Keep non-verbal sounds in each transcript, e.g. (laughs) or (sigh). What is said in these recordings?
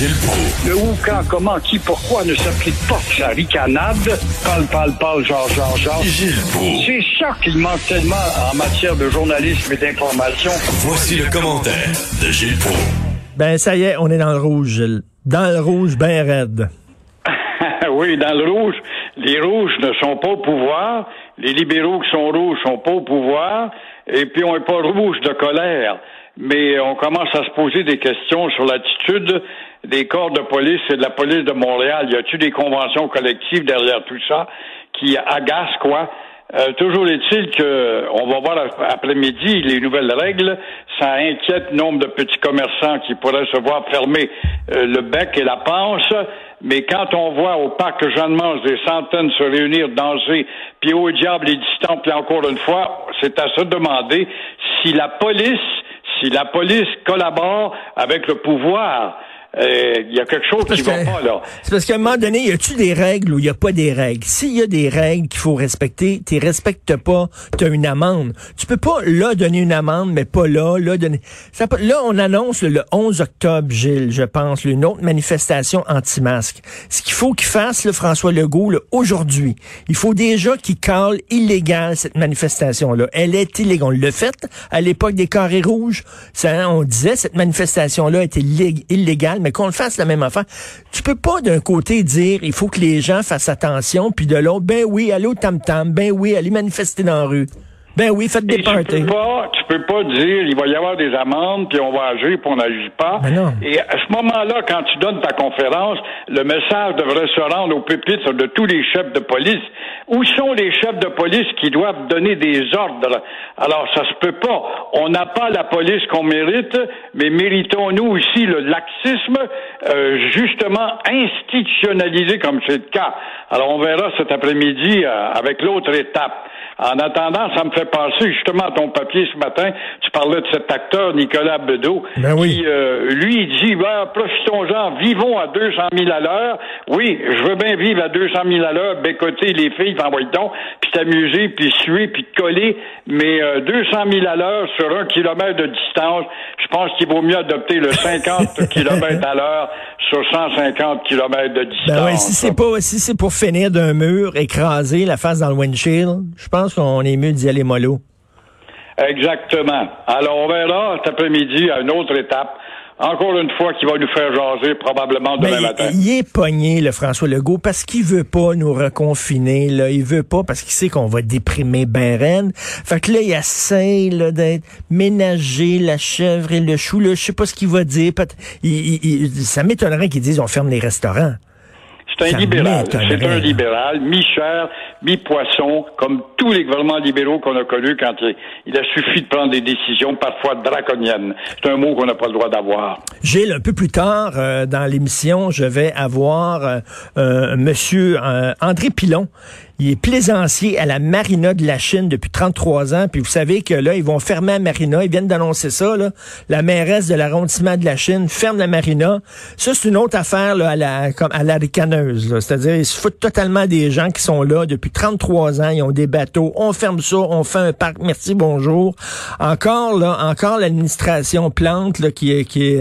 Gilles Proulx. Le où, quand, comment, qui, pourquoi ne s'applique pas sa ricanade? Parle, parle, parle, genre, genre, genre. Gilles Proulx. C'est ça qu'il manque tellement en matière de journalisme et d'information. Voici le commentaire de Gilles Proulx. Ben, ça y est, on est dans le rouge, Gilles. Dans le rouge, ben raide. (laughs) oui, dans le rouge. Les rouges ne sont pas au pouvoir. Les libéraux qui sont rouges sont pas au pouvoir. Et puis, on n'est pas rouge de colère. Mais on commence à se poser des questions sur l'attitude des corps de police et de la police de Montréal. Y a-t-il des conventions collectives derrière tout ça qui agacent, quoi? Euh, toujours est-il que on va voir après-midi les nouvelles règles. Ça inquiète nombre de petits commerçants qui pourraient se voir fermer euh, le bec et la panse. Mais quand on voit au parc Jeanne-Mance des centaines se réunir, danser, puis au diable les distants, puis encore une fois, c'est à se demander si la police, si la police collabore avec le pouvoir il y a quelque chose qui va pas, là. C'est parce qu'à un moment donné, y a-tu des règles ou y a pas des règles? S'il y a des règles qu'il faut respecter, tu respectes pas, tu as une amende. Tu peux pas là donner une amende, mais pas là, là donner. Ça, là, on annonce le 11 octobre, Gilles, je pense, une autre manifestation anti-masque. Ce qu'il faut qu'il fasse, le François Legault, aujourd'hui, il faut déjà qu'il cale illégal cette manifestation-là. Elle est illégale. On l'a fait à l'époque des carrés rouges. Ça, on disait cette manifestation-là était illégale mais qu'on le fasse la même affaire. Tu peux pas d'un côté dire il faut que les gens fassent attention, puis de l'autre, ben oui, allez au tam-tam, ben oui, allez manifester dans la rue. Ben oui, faites des parties. Tu peux, pas, tu peux pas dire il va y avoir des amendes, puis on va agir, puis on n'agit pas. Ben non. Et à ce moment-là, quand tu donnes ta conférence, le message devrait se rendre au pupitre de tous les chefs de police. Où sont les chefs de police qui doivent donner des ordres? Alors, ça se peut pas. On n'a pas la police qu'on mérite, mais méritons-nous aussi le laxisme, euh, justement institutionnalisé comme c'est le cas. Alors, on verra cet après-midi euh, avec l'autre étape. En attendant, ça me fait penser justement à ton papier ce matin. Tu parlais de cet acteur, Nicolas Bedeau, ben oui. qui, euh, lui, dit, ben, profitons-en, vivons à 200 000 à l'heure. Oui, je veux bien vivre à 200 000 à l'heure, bécoter les filles, t'envoyer donc, puis t'amuser, puis suer, puis te coller, mais euh, 200 000 à l'heure sur un kilomètre de distance, je pense qu'il vaut mieux adopter le 50 (laughs) km à l'heure sur 150 km de distance. Ben oui, si c'est pas, si c'est pour finir d'un mur, écraser la face dans le windshield, je pense qu'on est mieux d'y aller mollo. Exactement. Alors, on verra cet après-midi à une autre étape. Encore une fois, qui va nous faire jaser probablement demain Mais matin. Il est pogné, le François Legault, parce qu'il veut pas nous reconfiner. Là. Il veut pas parce qu'il sait qu'on va déprimer ben raide. Fait que là, il essaie d'être ménager la chèvre et le chou. Là. Je sais pas ce qu'il va dire. Il- il- ça m'étonnerait qu'il dise on ferme les restaurants. C'est un libéral. C'est un libéral, mi-chair, mi-poisson, comme tous les gouvernements libéraux qu'on a connus quand il, il a suffi de prendre des décisions parfois draconiennes. C'est un mot qu'on n'a pas le droit d'avoir. Gilles, un peu plus tard euh, dans l'émission, je vais avoir euh, euh, Monsieur euh, André Pilon. Il est plaisancier à la Marina de la Chine depuis 33 ans. Puis vous savez que là, ils vont fermer la Marina. Ils viennent d'annoncer ça. Là. La mairesse de l'arrondissement de la Chine ferme la Marina. Ça, c'est une autre affaire là, à la comme à la ricaneuse. là. C'est-à-dire, ils se foutent totalement des gens qui sont là depuis 33 ans. Ils ont des bateaux. On ferme ça. On fait un parc. Merci, bonjour. Encore là, encore l'administration plante là, qui, est- qui,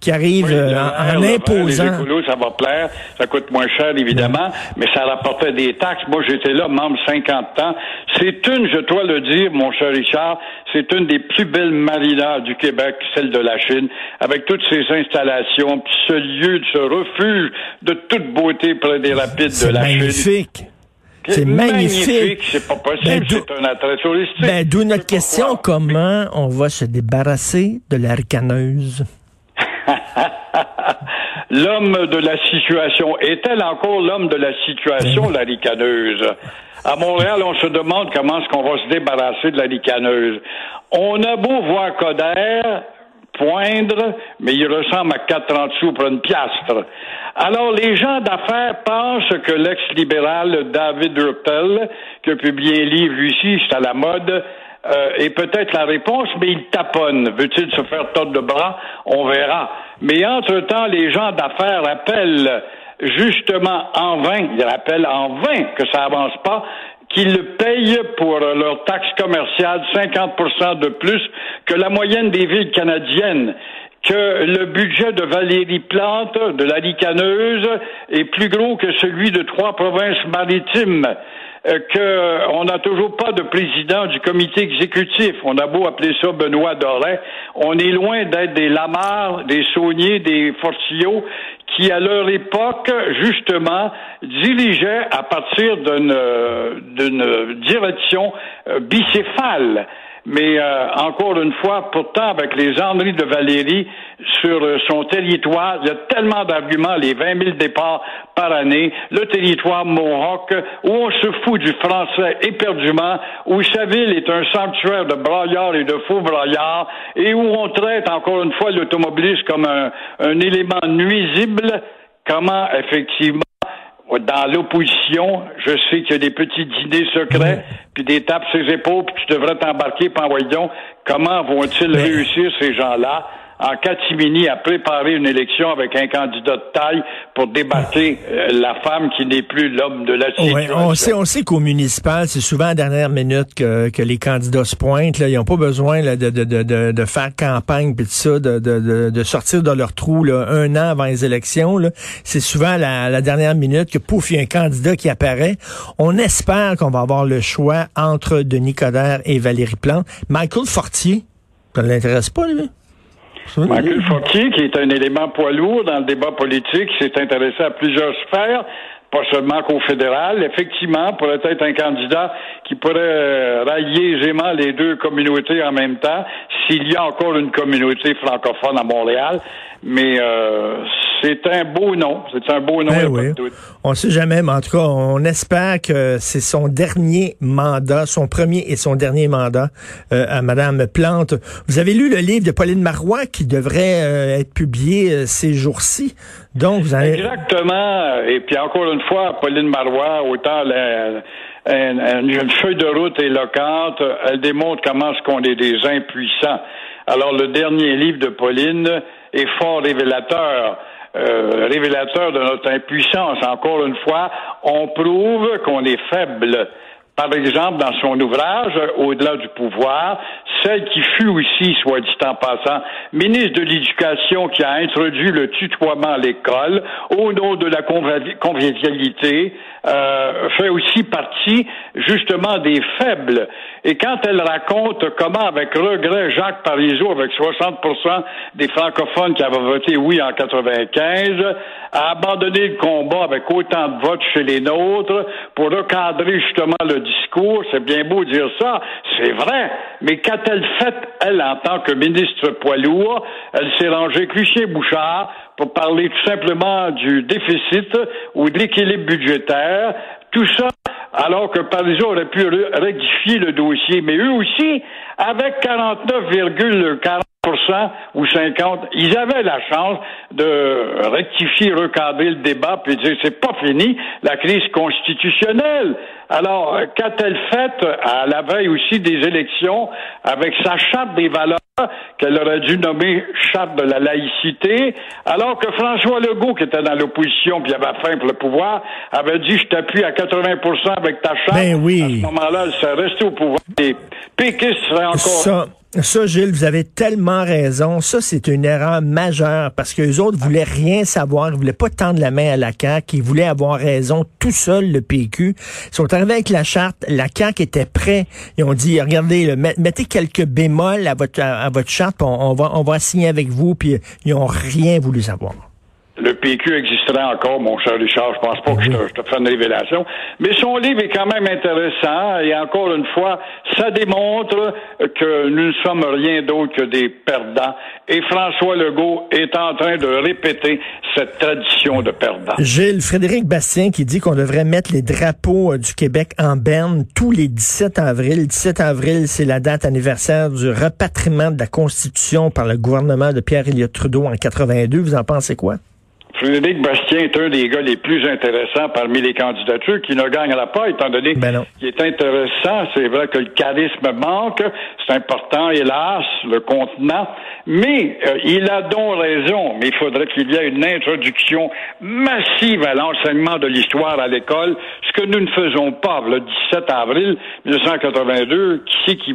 qui arrive Oui, euh, en, imposant. Les écolos, ça va plaire. Ça coûte moins cher, évidemment, mais ça rapportait des taxes. Moi, j'étais là, membre 50 ans. C'est une, je dois le dire, mon cher Richard, c'est une des plus belles marinas du Québec, celle de la Chine, avec toutes ces installations, puis ce lieu, ce refuge de toute beauté près des rapides de la Chine. magnifique. C'est magnifique. C'est pas possible, Ben, c'est un attrait touristique. Ben, d'où notre question, pourquoi. comment on va se débarrasser de la ricaneuse? (laughs) L'homme de la situation est-elle encore l'homme de la situation, la ricaneuse? À Montréal, on se demande comment est-ce qu'on va se débarrasser de la ricaneuse. On a beau voir Coder, poindre, mais il ressemble à 4,30 sous pour une piastre. Alors, les gens d'affaires pensent que l'ex-libéral David Ruppel, qui a publié un livre, lui c'est à la mode, euh, est peut-être la réponse, mais il taponne. Veut-il se faire tordre de bras? On verra. Mais entre-temps, les gens d'affaires appellent justement en vain, ils rappellent en vain que ça avance pas, qu'ils payent pour leur taxe commerciale 50 de plus que la moyenne des villes canadiennes que le budget de Valérie Plante, de la Ricaneuse, est plus gros que celui de trois provinces maritimes. Euh, qu'on n'a toujours pas de président du comité exécutif. On a beau appeler ça Benoît Doré, on est loin d'être des Lamar, des Saunier, des Fortillo, qui à leur époque, justement, dirigeaient à partir d'une direction euh, bicéphale. Mais euh, encore une fois, pourtant, avec les enneries de Valérie sur euh, son territoire, il y a tellement d'arguments, les 20 000 départs par année, le territoire Mohawk, où on se fout du français éperdument, où sa ville est un sanctuaire de braillards et de faux braillards, et où on traite encore une fois l'automobiliste comme un, un élément nuisible, comment effectivement dans l'opposition, je sais qu'il y a des petits dîners secrets, puis des tapes sur les épaules, puis tu devrais t'embarquer, puis envoyons. Comment vont-ils réussir, ces gens-là, en catimini à préparer une élection avec un candidat de taille pour débattre euh, la femme qui n'est plus l'homme de la situation. on sait, on sait qu'au municipal, c'est souvent à la dernière minute que, que les candidats se pointent. Là. Ils n'ont pas besoin là, de, de, de, de, faire campagne puis de ça, de, de, de, sortir de leur trou là, un an avant les élections. C'est souvent à la, la, dernière minute que pouf, il y a un candidat qui apparaît. On espère qu'on va avoir le choix entre Denis Coderre et Valérie Plante. Michael Fortier, ça ne l'intéresse pas, lui? Michael Fortier, qui est un élément poids lourd dans le débat politique, s'est intéressé à plusieurs sphères, pas seulement qu'au fédéral. Effectivement, pourrait être un candidat qui pourrait euh, rallier aisément les deux communautés en même temps, s'il y a encore une communauté francophone à Montréal. Mais euh, c'est un beau nom. C'est un beau nom. Ben oui. On sait jamais, mais en tout cas, on espère que c'est son dernier mandat, son premier et son dernier mandat euh, à Madame Plante. Vous avez lu le livre de Pauline Marois qui devrait euh, être publié euh, ces jours-ci. Donc, vous avez... Exactement. Et puis encore une fois, Pauline Marois, autant la, une, feuille de route éloquente, elle démontre comment est-ce qu'on est des impuissants. Alors, le dernier livre de Pauline est fort révélateur. Euh, révélateur de notre impuissance. Encore une fois, on prouve qu'on est faible. Par exemple, dans son ouvrage, Au-delà du pouvoir, celle qui fut aussi, soit dit en passant, ministre de l'Éducation qui a introduit le tutoiement à l'école au nom de la convivialité, euh, fait aussi partie justement des faibles. Et quand elle raconte comment, avec regret, Jacques Parizeau, avec 60% des francophones qui avaient voté oui en 95, a abandonné le combat avec autant de votes chez les nôtres pour recadrer justement le discours, c'est bien beau dire ça, c'est vrai, mais qu'a-t-elle fait, elle, en tant que ministre poids lourd? Elle s'est rangée Lucien Bouchard pour parler tout simplement du déficit ou de l'équilibre budgétaire. Tout ça alors que Parizeau aurait pu rectifier le dossier. Mais eux aussi, avec 49,40 ou 50, ils avaient la chance de rectifier, recadrer le débat, puis dire c'est pas fini, la crise constitutionnelle. Alors, qu'a-t-elle fait à la veille aussi des élections avec sa charte des valeurs qu'elle aurait dû nommer charte de la laïcité, alors que François Legault, qui était dans l'opposition puis avait faim pour le pouvoir, avait dit je t'appuie à 80% avec ta charte. Ben oui. À ce moment-là, elle serait restée au pouvoir. Les péquistes seraient encore... Ça, Gilles, vous avez tellement raison. Ça, c'est une erreur majeure parce que les autres voulaient rien savoir. Ils voulaient pas tendre la main à la CAQ. Ils voulaient avoir raison tout seul, le PQ. Ils sont arrivés avec la charte. La CAQ était prêt. Ils ont dit, regardez, mettez quelques bémols à votre, à, votre charte. On, va, on va signer avec vous. Puis ils ont rien voulu savoir. Le PQ existerait encore, mon cher Richard. Je pense pas que je te, je te fais une révélation. Mais son livre est quand même intéressant et encore une fois, ça démontre que nous ne sommes rien d'autre que des perdants. Et François Legault est en train de répéter cette tradition de perdants. Gilles, Frédéric Bastien qui dit qu'on devrait mettre les drapeaux euh, du Québec en berne tous les 17 avril. 17 avril, c'est la date anniversaire du repatriement de la Constitution par le gouvernement de Pierre Elliott Trudeau en 82. Vous en pensez quoi? Frédéric Bastien est un des gars les plus intéressants parmi les candidatures qui ne gagnera pas, étant donné Ben qu'il est intéressant. C'est vrai que le charisme manque. C'est important, hélas, le contenant. Mais euh, il a donc raison. Mais il faudrait qu'il y ait une introduction massive à l'enseignement de l'histoire à l'école, ce que nous ne faisons pas. Le 17 avril 1982, qui c'est qui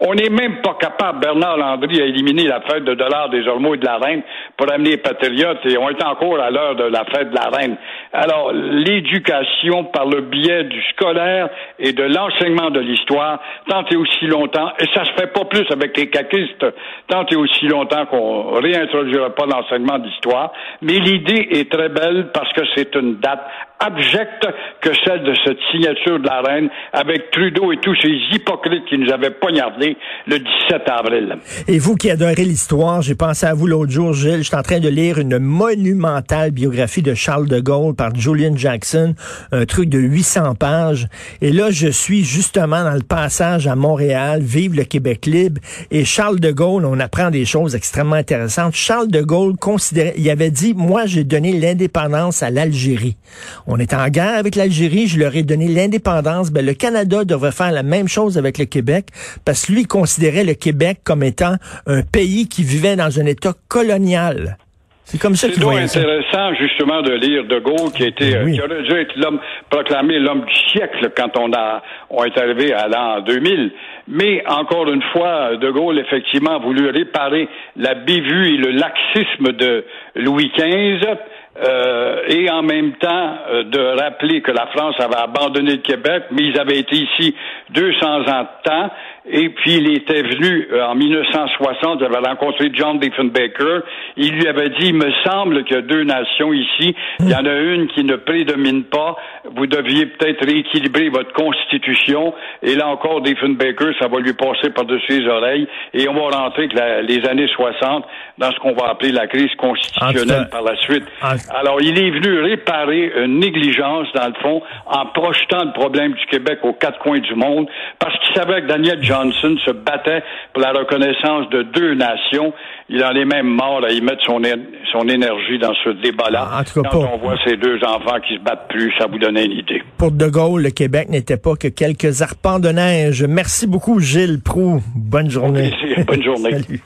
on n'est même pas capable, Bernard Landry a éliminé la fête de dollars des Ormeaux et de la Reine pour amener les patriotes et on est encore à l'heure de la fête de la Reine. Alors, l'éducation par le biais du scolaire et de l'enseignement de l'histoire, tant et aussi longtemps, et ça se fait pas plus avec les caquistes, tant et aussi longtemps qu'on réintroduira pas l'enseignement d'histoire, mais l'idée est très belle parce que c'est une date abjecte que celle de cette signature de la reine avec Trudeau et tous ces hypocrites qui nous avaient poignardés le 17 avril. Et vous qui adorez l'histoire, j'ai pensé à vous l'autre jour, Gilles. Je suis en train de lire une monumentale biographie de Charles de Gaulle par Julian Jackson, un truc de 800 pages. Et là, je suis justement dans le passage à Montréal, vive le Québec libre. Et Charles de Gaulle, on apprend des choses extrêmement intéressantes. Charles de Gaulle considérait, il avait dit, moi, j'ai donné l'indépendance à l'Algérie. On est en guerre avec l'Algérie, je leur ai donné l'indépendance. Ben, le Canada devrait faire la même chose avec le Québec parce que lui considérait le Québec comme étant un pays qui vivait dans un état colonial. C'est comme ça qu'il voyait ça. intéressant, justement, de lire De Gaulle, qui, était, Ben oui. qui aurait dû être l'homme, proclamé l'homme du siècle quand on, a, on est arrivé à l'an 2000. Mais, encore une fois, De Gaulle, effectivement, a voulu réparer la bévue et le laxisme de Louis XV, euh, et en même temps euh, de rappeler que la France avait abandonné le Québec, mais ils avaient été ici 200 ans de temps, et puis il était venu euh, en 1960, il avait rencontré John Diefenbaker, il lui avait dit, il me semble qu'il y a deux nations ici, il y en a une qui ne prédomine pas, vous deviez peut-être rééquilibrer votre constitution, et là encore, Diefenbaker, ça va lui passer par-dessus les oreilles, et on va rentrer avec la- les années 60 dans ce qu'on va appeler la crise constitutionnelle cas, par la suite. en- Alors, il est venu réparer une négligence, dans le fond, en projetant le problème du Québec aux quatre coins du monde, parce qu'il savait que Daniel Johnson se battait pour la reconnaissance de deux nations. Il en est même mort à y mettre son, son énergie dans ce débat-là. Ah, en tout cas, Quand on voit ces deux enfants qui se battent plus, ça vous donne une idée. Pour De Gaulle, le Québec n'était pas que quelques arpents de neige. Merci beaucoup, Gilles Proux. Bonne journée. plaisir. Bonne journée. (laughs) Salut.